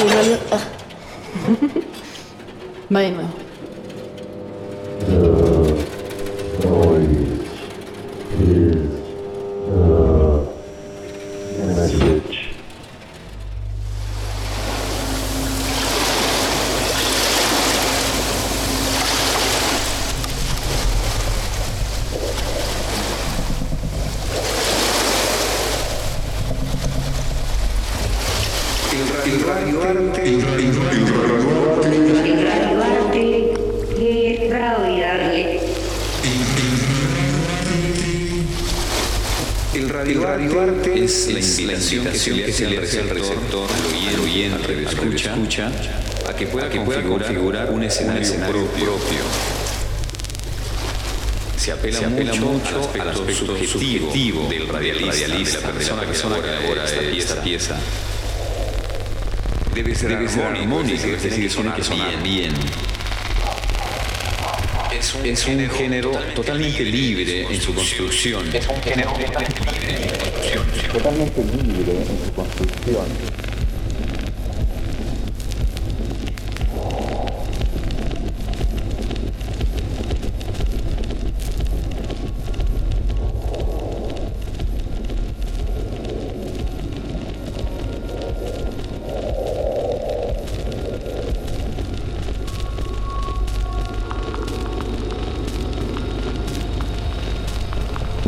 没有啊，没有没有。Apela, mucho, al aspecto, subjetivo, del radialista, de la persona, que elabora esta pieza. Debe ser, armónico, es decir, tiene que sonar bien. Es un, género totalmente libre en su construcción. Es un género totalmente libre en su construcción. totalmente libre en su construcción.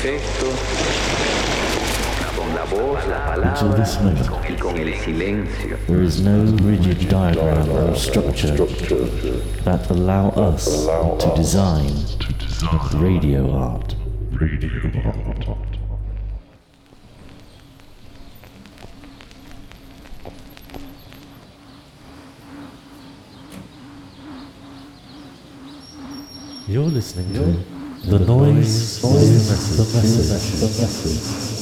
con con la voz, la Until this palabra moment, y con el silencio. there is no rigid diagram or structure that allow us to design radio art. Radio art. You're listening to the noise, the message, the message.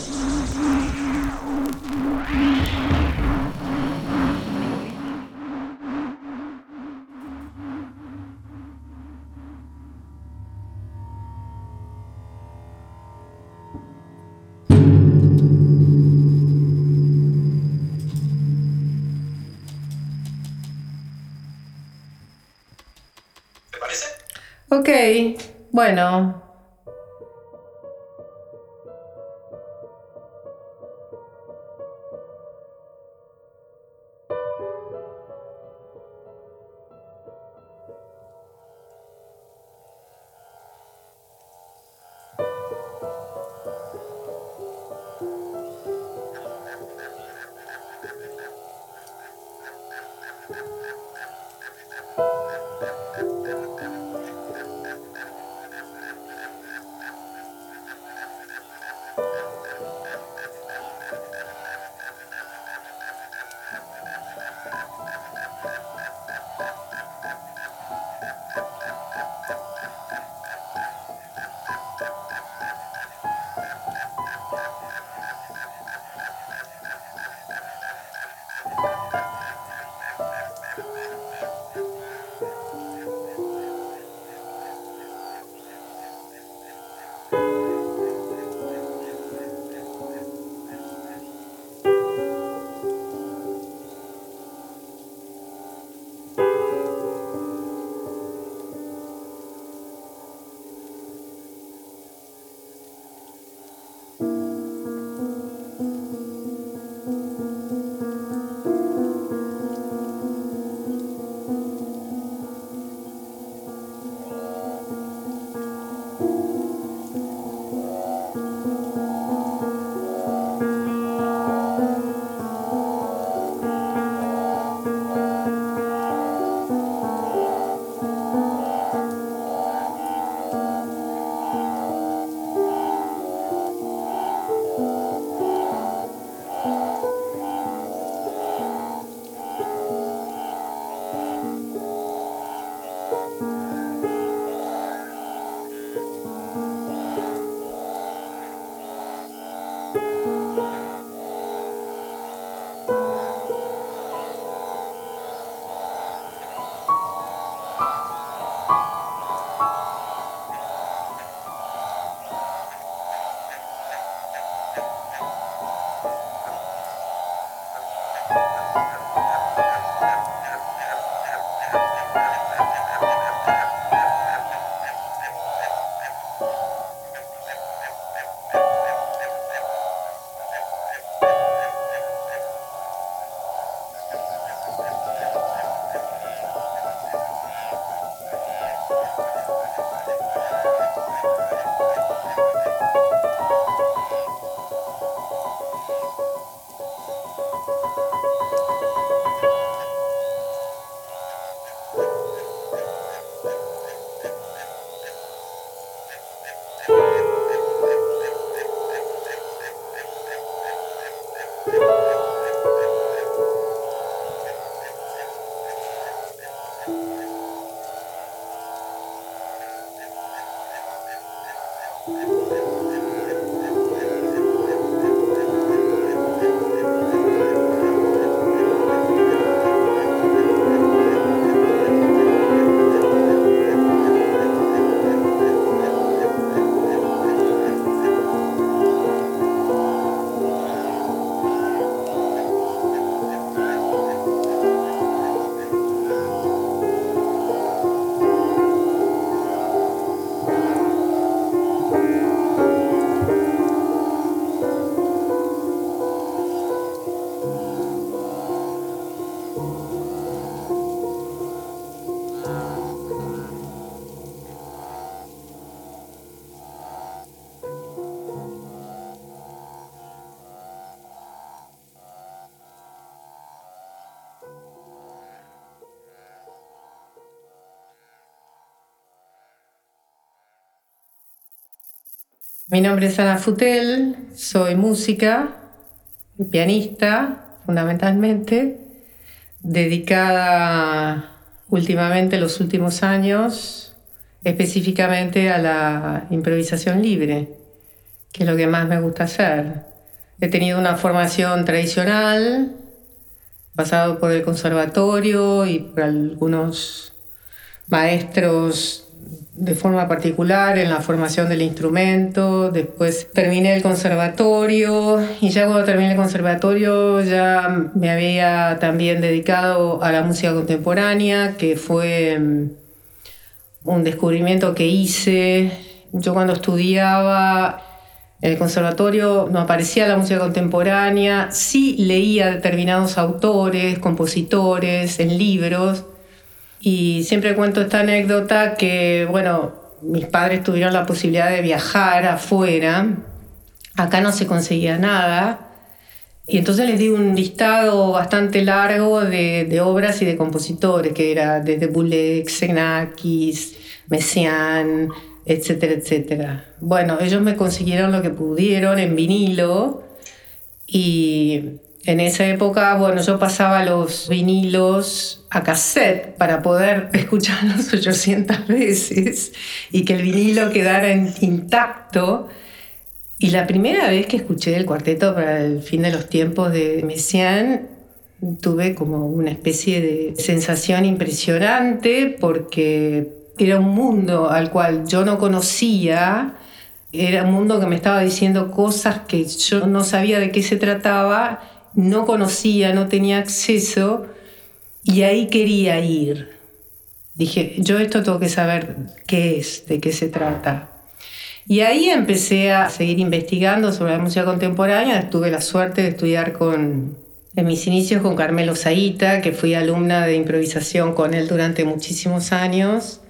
Ok, bueno. Mi nombre es Ana Futel, soy música, pianista fundamentalmente, dedicada últimamente los últimos años específicamente a la improvisación libre, que es lo que más me gusta hacer. He tenido una formación tradicional, pasado por el conservatorio y por algunos maestros de forma particular en la formación del instrumento, después terminé el conservatorio y ya cuando terminé el conservatorio ya me había también dedicado a la música contemporánea, que fue mm, un descubrimiento que hice. Yo cuando estudiaba en el conservatorio no aparecía la música contemporánea, sí leía determinados autores, compositores en libros, y siempre cuento esta anécdota que, bueno, mis padres tuvieron la posibilidad de viajar afuera, acá no se conseguía nada, y entonces les di un listado bastante largo de, de obras y de compositores, que era desde Bulek, Xenakis, Messiaen, etcétera, etcétera. Bueno, ellos me consiguieron lo que pudieron en vinilo y en esa época, bueno, yo pasaba los vinilos a cassette para poder escucharlos 800 veces y que el vinilo quedara intacto. Y la primera vez que escuché el cuarteto para el fin de los tiempos de Messiaen, tuve como una especie de sensación impresionante porque era un mundo al cual yo no conocía, era un mundo que me estaba diciendo cosas que yo no sabía de qué se trataba no conocía, no tenía acceso y ahí quería ir. Dije, yo esto tengo que saber qué es, de qué se trata. Y ahí empecé a seguir investigando sobre la música contemporánea. Tuve la suerte de estudiar con, en mis inicios con Carmelo Zaita, que fui alumna de improvisación con él durante muchísimos años.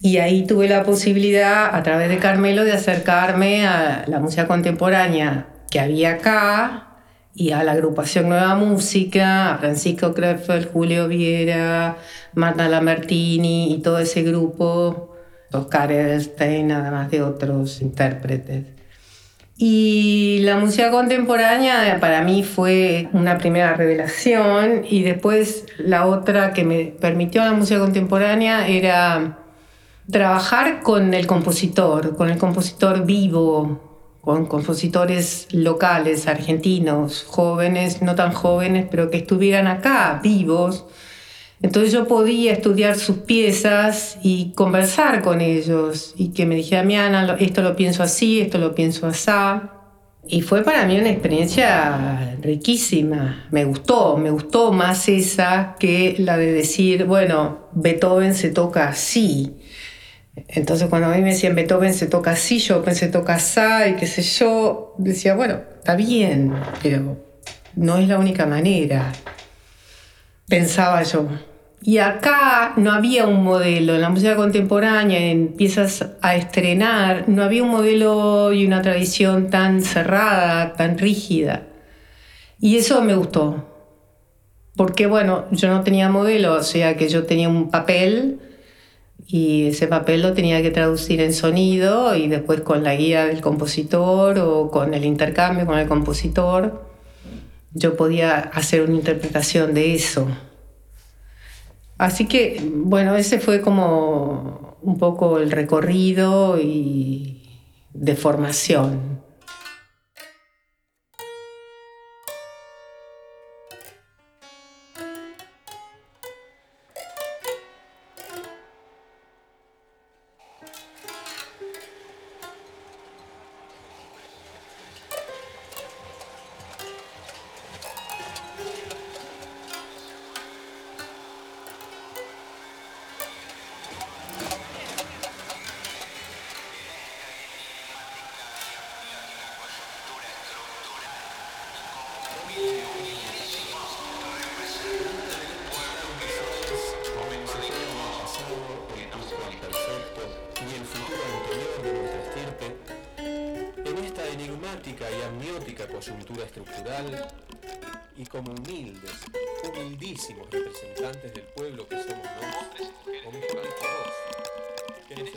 Y ahí tuve la posibilidad, a través de Carmelo, de acercarme a la música contemporánea que había acá, y a la agrupación Nueva Música, a Francisco Krefeld, Julio Viera, Marta Lambertini y todo ese grupo, Oscar Edelstein, además de otros intérpretes. Y la música contemporánea para mí fue una primera revelación y después la otra que me permitió la música contemporánea era trabajar con el compositor, con el compositor vivo, con compositores locales, argentinos, jóvenes, no tan jóvenes, pero que estuvieran acá, vivos. Entonces yo podía estudiar sus piezas y conversar con ellos y que me dijera, mi Ana, esto lo pienso así, esto lo pienso así. Y fue para mí una experiencia riquísima. Me gustó, me gustó más esa que la de decir, bueno, Beethoven se toca así. Entonces cuando a mí me decían Beethoven se toca así, yo pensé toca así y qué sé yo, decía, bueno, está bien, pero no es la única manera. Pensaba yo. Y acá no había un modelo, en la música contemporánea empiezas a estrenar, no había un modelo y una tradición tan cerrada, tan rígida. Y eso me gustó, porque bueno, yo no tenía modelo, o sea que yo tenía un papel y ese papel lo tenía que traducir en sonido y después con la guía del compositor o con el intercambio con el compositor, yo podía hacer una interpretación de eso. Así que, bueno, ese fue como un poco el recorrido y de formación. Y amniótica coyuntura estructural y como humildes, humildísimos representantes del pueblo que somos nosotros, que nos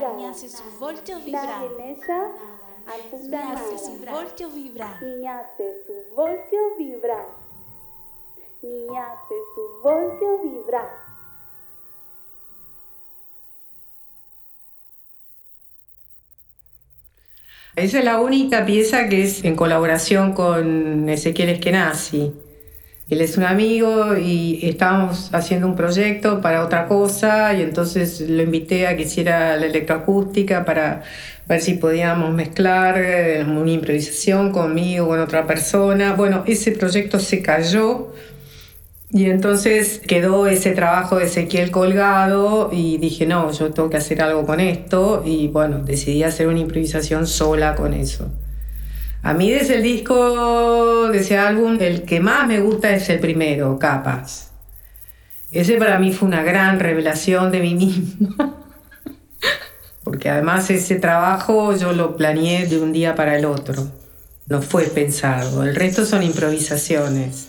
nada, ni hace sus voltios vibrar. Ni hace sus voltios vibrar. Ni hace sus voltios vibrar. Ni hace sus voltios vibrar. Esa es la única pieza que es en colaboración con Ezequiel Eskenazi. Él es un amigo y estábamos haciendo un proyecto para otra cosa y entonces lo invité a que hiciera la electroacústica para ver si podíamos mezclar eh, una improvisación conmigo, con otra persona. Bueno, ese proyecto se cayó y entonces quedó ese trabajo de Ezequiel colgado y dije, no, yo tengo que hacer algo con esto y bueno, decidí hacer una improvisación sola con eso. A mí desde el disco, de ese álbum, el que más me gusta es el primero, Capas. Ese para mí fue una gran revelación de mí misma. Porque además ese trabajo yo lo planeé de un día para el otro. No fue pensado. El resto son improvisaciones.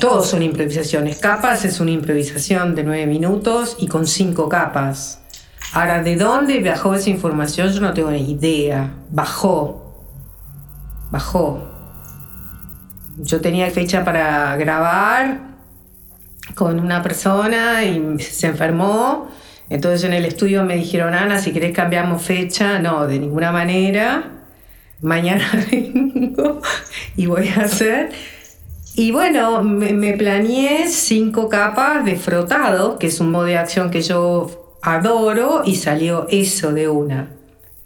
Todos son improvisaciones. Capas es una improvisación de nueve minutos y con cinco capas. Ahora, ¿de dónde bajó esa información? Yo no tengo ni idea. Bajó. Bajó. Yo tenía fecha para grabar con una persona y se enfermó. Entonces en el estudio me dijeron, Ana, si querés cambiamos fecha. No, de ninguna manera. Mañana vengo y voy a hacer. Y bueno, me, planeé cinco capas de frotado, que es un modo de acción que yo adoro, y salió eso de una.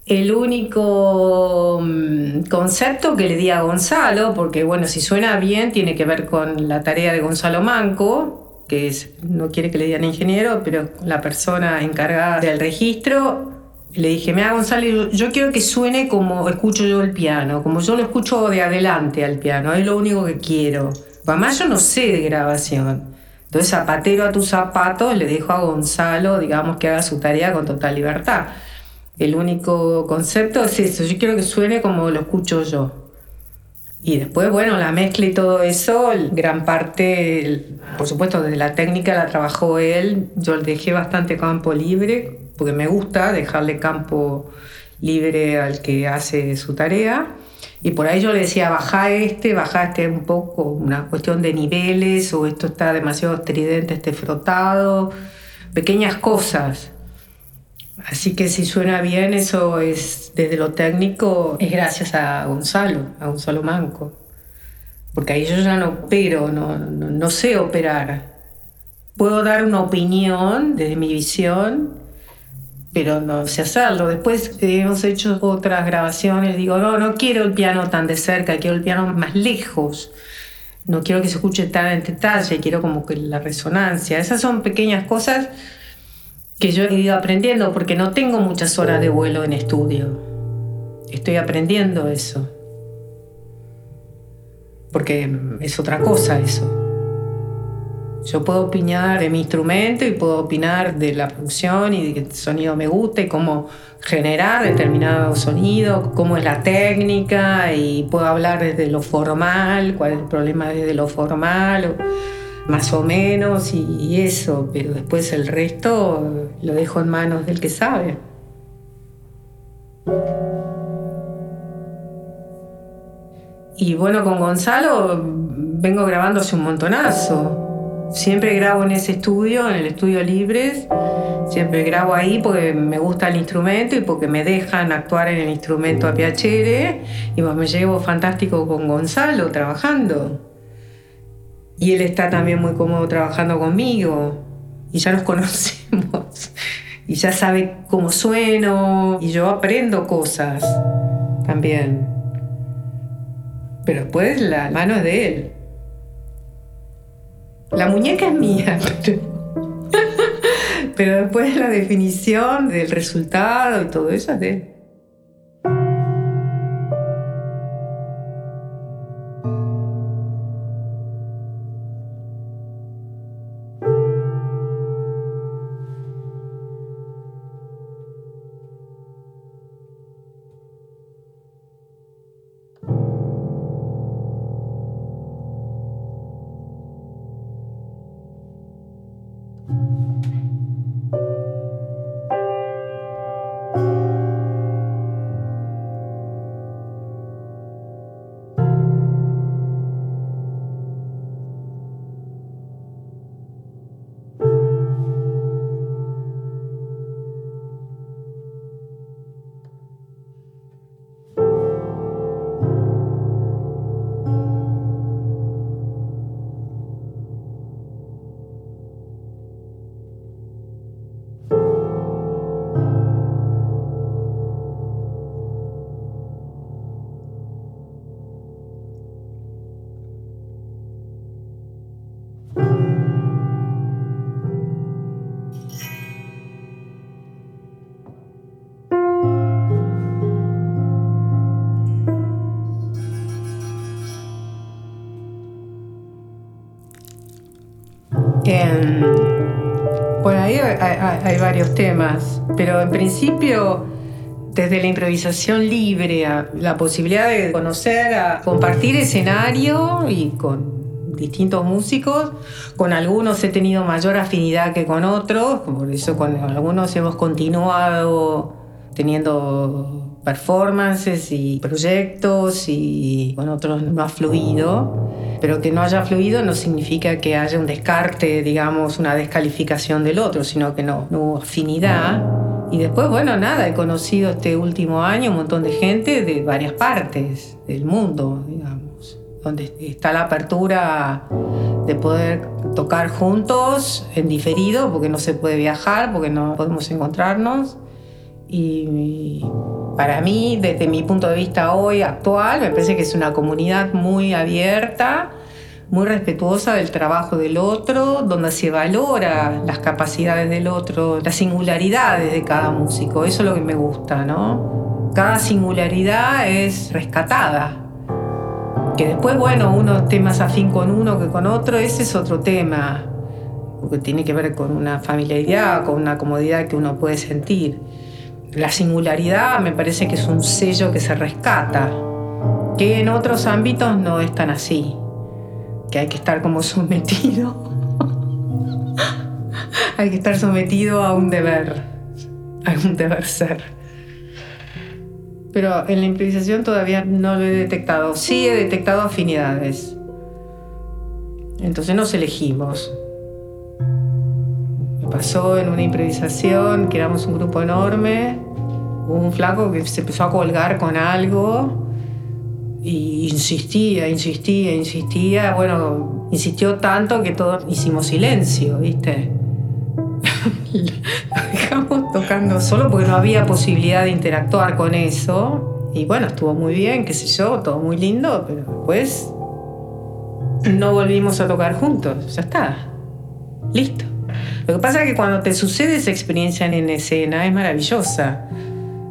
El único mm, concepto que le di a Gonzalo, porque bueno, si suena bien, tiene que ver con la tarea de Gonzalo Manco, que es, no quiere que le digan ingeniero, pero la persona encargada del registro, le dije, mira Gonzalo, yo quiero que suene como escucho yo el piano, como yo lo escucho de adelante al piano, es lo único que quiero. Además yo no sé de grabación. Entonces zapatero a tus zapatos le dejo a Gonzalo, digamos, que haga su tarea con total libertad. El único concepto es eso, yo quiero que suene como lo escucho yo. Y después, bueno, la mezcla y todo eso, gran parte, por supuesto, de la técnica la trabajó él. Yo le dejé bastante campo libre, porque me gusta dejarle campo libre al que hace su tarea. Y por ahí yo le decía, baja este, baja este un poco, una cuestión de niveles, o esto está demasiado estridente, este frotado, pequeñas cosas Así que si suena bien, eso es desde lo técnico, es gracias a Gonzalo, a Gonzalo Manco. Porque ahí yo ya no opero, no, no, no sé operar. Puedo dar una opinión desde mi visión, pero no sé hacerlo. Después hemos hecho otras grabaciones, digo, no, no quiero el piano tan de cerca, quiero el piano más lejos. No quiero que se escuche tan en detalle, quiero como que la resonancia. Esas son pequeñas cosas que yo he ido aprendiendo porque no tengo muchas horas de vuelo en estudio. Estoy aprendiendo eso. Porque es otra cosa eso. Yo puedo opinar de mi instrumento y puedo opinar de la producción y de el sonido me guste, y cómo generar determinado sonido, cómo es la técnica y puedo hablar desde lo formal, cuál es el problema desde lo formal, más o menos y, eso, pero después el resto lo dejo en manos del que sabe. Y bueno, con Gonzalo vengo grabando hace un montonazo. Siempre grabo en ese estudio, en el estudio Libres. Siempre grabo ahí porque me gusta el instrumento y porque me dejan actuar en el instrumento a Piacere. Y me llevo fantástico con Gonzalo trabajando. Y él está también muy cómodo trabajando conmigo. Y ya nos conocemos. Y ya sabe cómo sueno. Y yo aprendo cosas también. Pero después la mano es de él. La muñeca es mía, pero, después la definición del resultado y todo eso es de. Por ahí hay, varios temas, pero en principio desde la improvisación libre, a la posibilidad de conocer, a compartir escenario y con distintos músicos. Con algunos he tenido mayor afinidad que con otros, por eso con algunos hemos continuado teniendo performances y proyectos y con otros no ha fluido. Pero que no haya fluido no significa que haya un descarte, digamos, una descalificación del otro, sino que no, no hubo afinidad. Y después, bueno, nada, he conocido este último año un montón de gente de varias partes del mundo, digamos, donde está la apertura de poder tocar juntos en diferido, porque no se puede viajar, porque no podemos encontrarnos. Y para mí, desde mi punto de vista hoy actual, me parece que es una comunidad muy abierta, muy respetuosa del trabajo del otro, donde se valora las capacidades del otro, las singularidades de cada músico. Eso es lo que me gusta, ¿no? Cada singularidad es rescatada. Que después, bueno, uno esté más afín con uno que con otro, ese es otro tema, porque tiene que ver con una familiaridad, con una comodidad que uno puede sentir. La singularidad me parece que es un sello que se rescata, que en otros ámbitos no es tan así, que hay que estar como sometido, hay que estar sometido a un deber, a un deber ser. Pero en la improvisación todavía no lo he detectado. Sí he detectado afinidades. Entonces nos elegimos. Pasó en una improvisación, que éramos un grupo enorme, hubo un flaco que se empezó a colgar con algo y insistía, insistía, insistía. Bueno, insistió tanto que todos hicimos silencio, ¿viste? Lo dejamos tocando solo porque no había posibilidad de interactuar con eso. Y bueno, estuvo muy bien, qué sé yo, todo muy lindo, pero después no volvimos a tocar juntos. Ya está. Listo. Lo que pasa es que cuando te sucede esa experiencia en escena es maravillosa.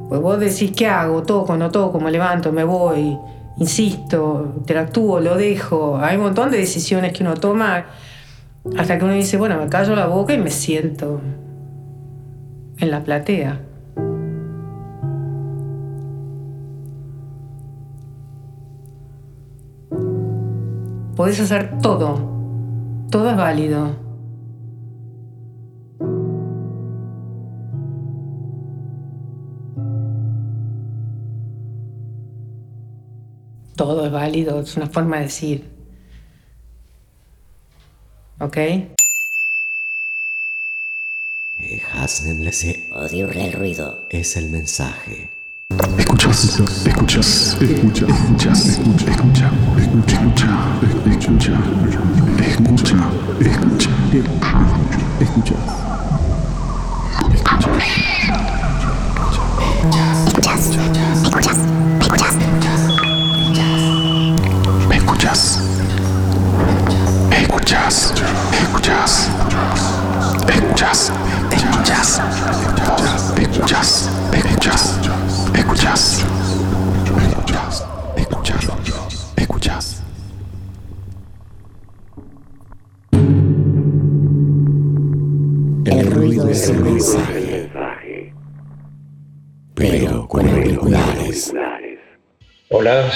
Pues vos decís, ¿qué hago? Toco, no toco, me levanto, me voy, insisto, interactúo, lo dejo. Hay un montón de decisiones que uno toma hasta que uno dice, bueno, me callo la boca y me siento en la platea. Podés hacer todo. Todo es válido. Todo es válido, es una forma de decir. ¿Ok? Odio el ruido. Es el mensaje. Escuchas, escuchas, escuchas, escuchas, escucha, escucha, escucha, escucha, escucha, escucha, escucha, escuchas,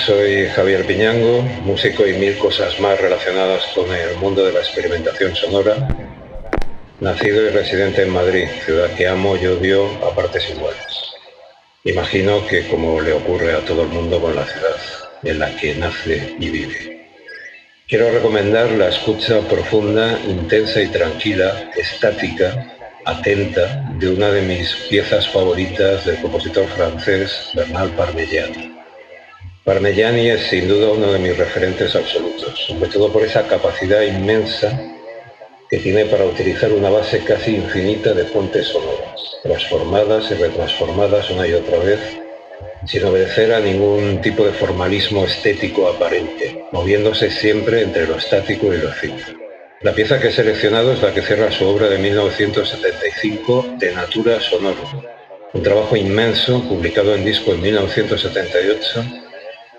soy Javier Piñango, músico y mil cosas más relacionadas con el mundo de la experimentación sonora. Nacido y residente en Madrid, ciudad que amo y odio a partes iguales. Imagino que como le ocurre a todo el mundo con la ciudad en la que nace y vive. Quiero recomendar la escucha profunda, intensa y tranquila, estática, atenta, de una de mis piezas favoritas del compositor francés Bernal Parmigiani. Parmigiani es sin duda uno de mis referentes absolutos, sobre todo por esa capacidad inmensa que tiene para utilizar una base casi infinita de fuentes sonoras, transformadas y retransformadas una y otra vez, sin obedecer a ningún tipo de formalismo estético aparente, moviéndose siempre entre lo estático y lo efímero. La pieza que he seleccionado es la que cierra su obra de 1975, De Natura Sonoro, un trabajo inmenso publicado en disco en 1978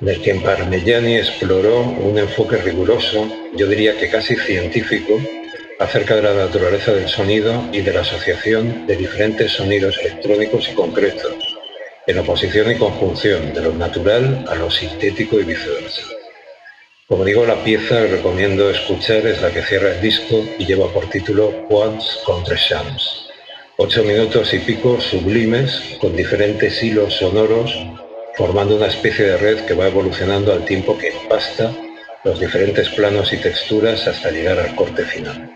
del que Parmigiani exploró un enfoque riguroso, yo diría que casi científico, acerca de la naturaleza del sonido y de la asociación de diferentes sonidos electrónicos y concretos, en oposición y conjunción de lo natural a lo sintético y viceversa. Como digo, la pieza que recomiendo escuchar es la que cierra el disco y lleva por título Quants contre Shams. Ocho minutos y pico sublimes con diferentes hilos sonoros formando una especie de red que va evolucionando al tiempo que empasta los diferentes planos y texturas hasta llegar al corte final.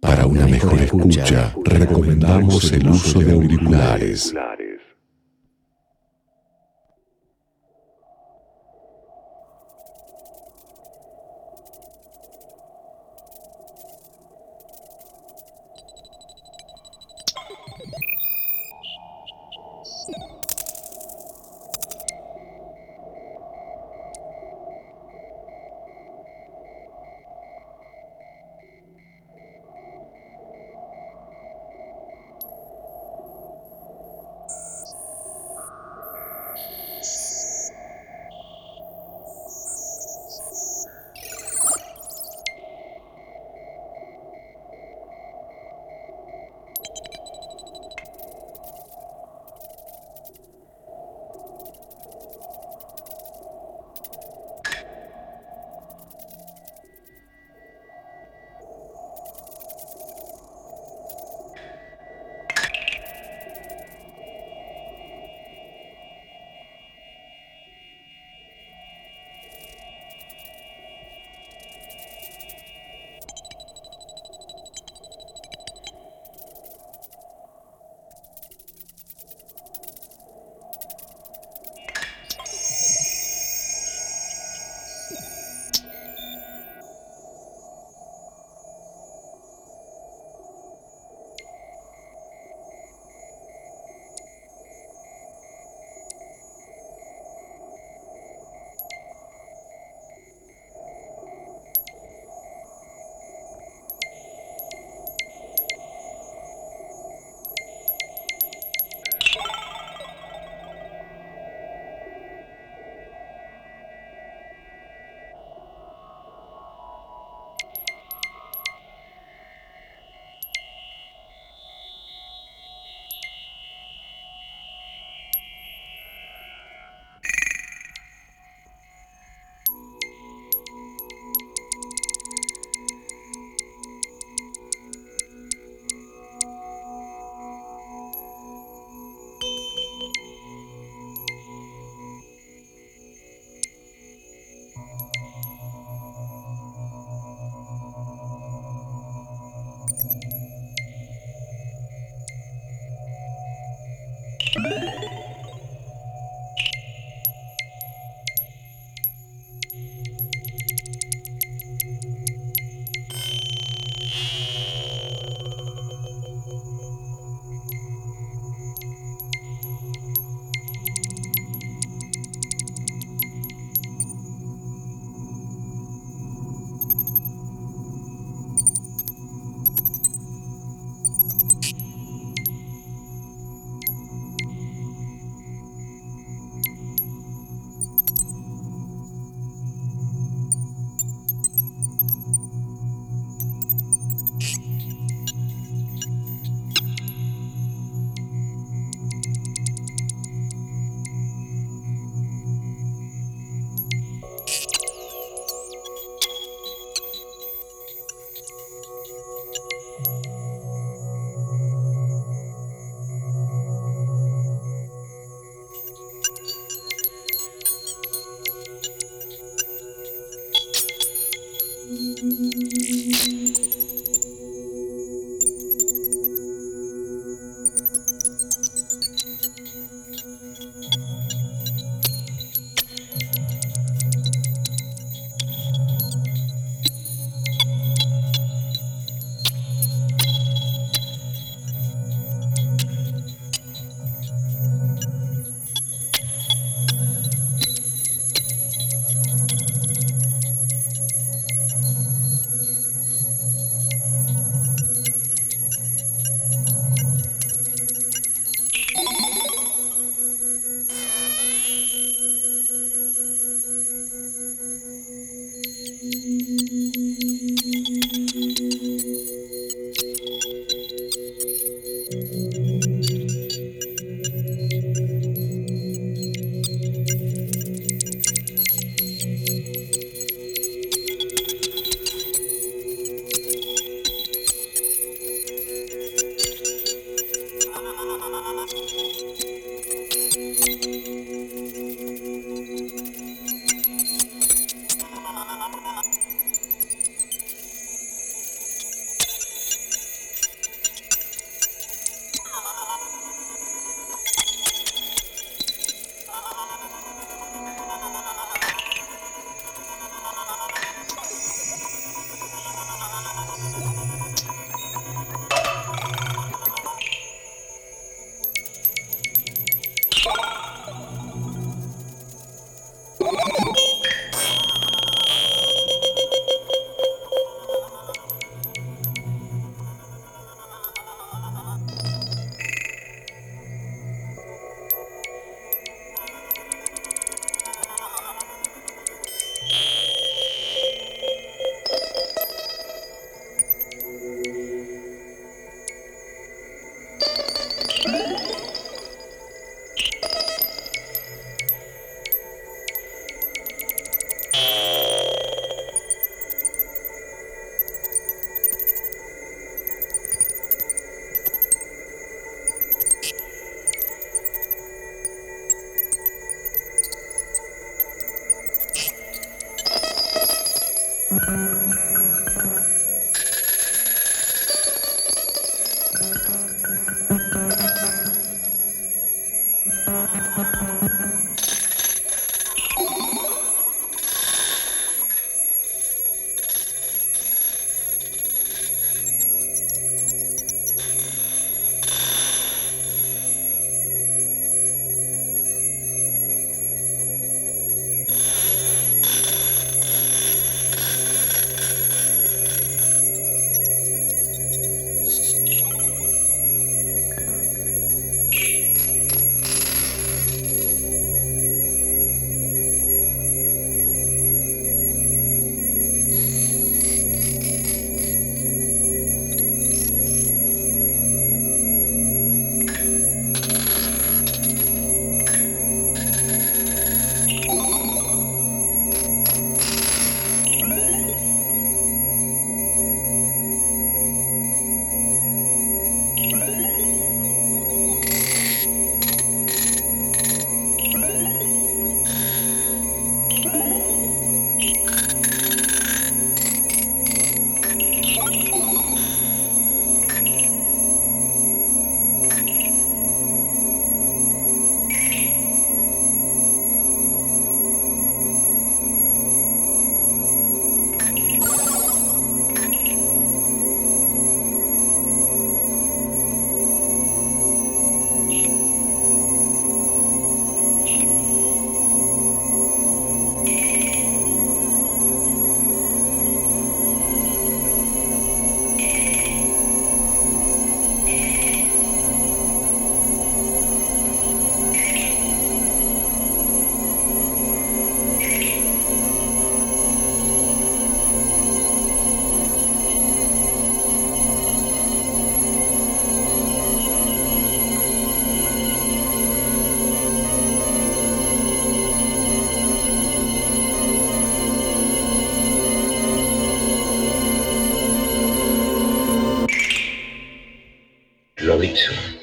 Para una mejor escucha, recomendamos el uso de auriculares.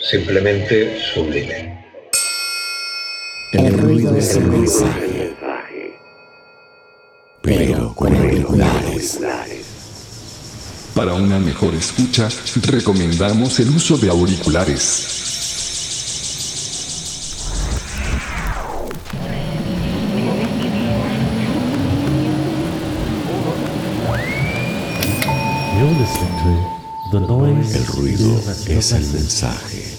Simplemente sublime. El ruido es el mensaje, pero con auriculares. Para una mejor escucha, recomendamos el uso de auriculares. El ruido es el mensaje.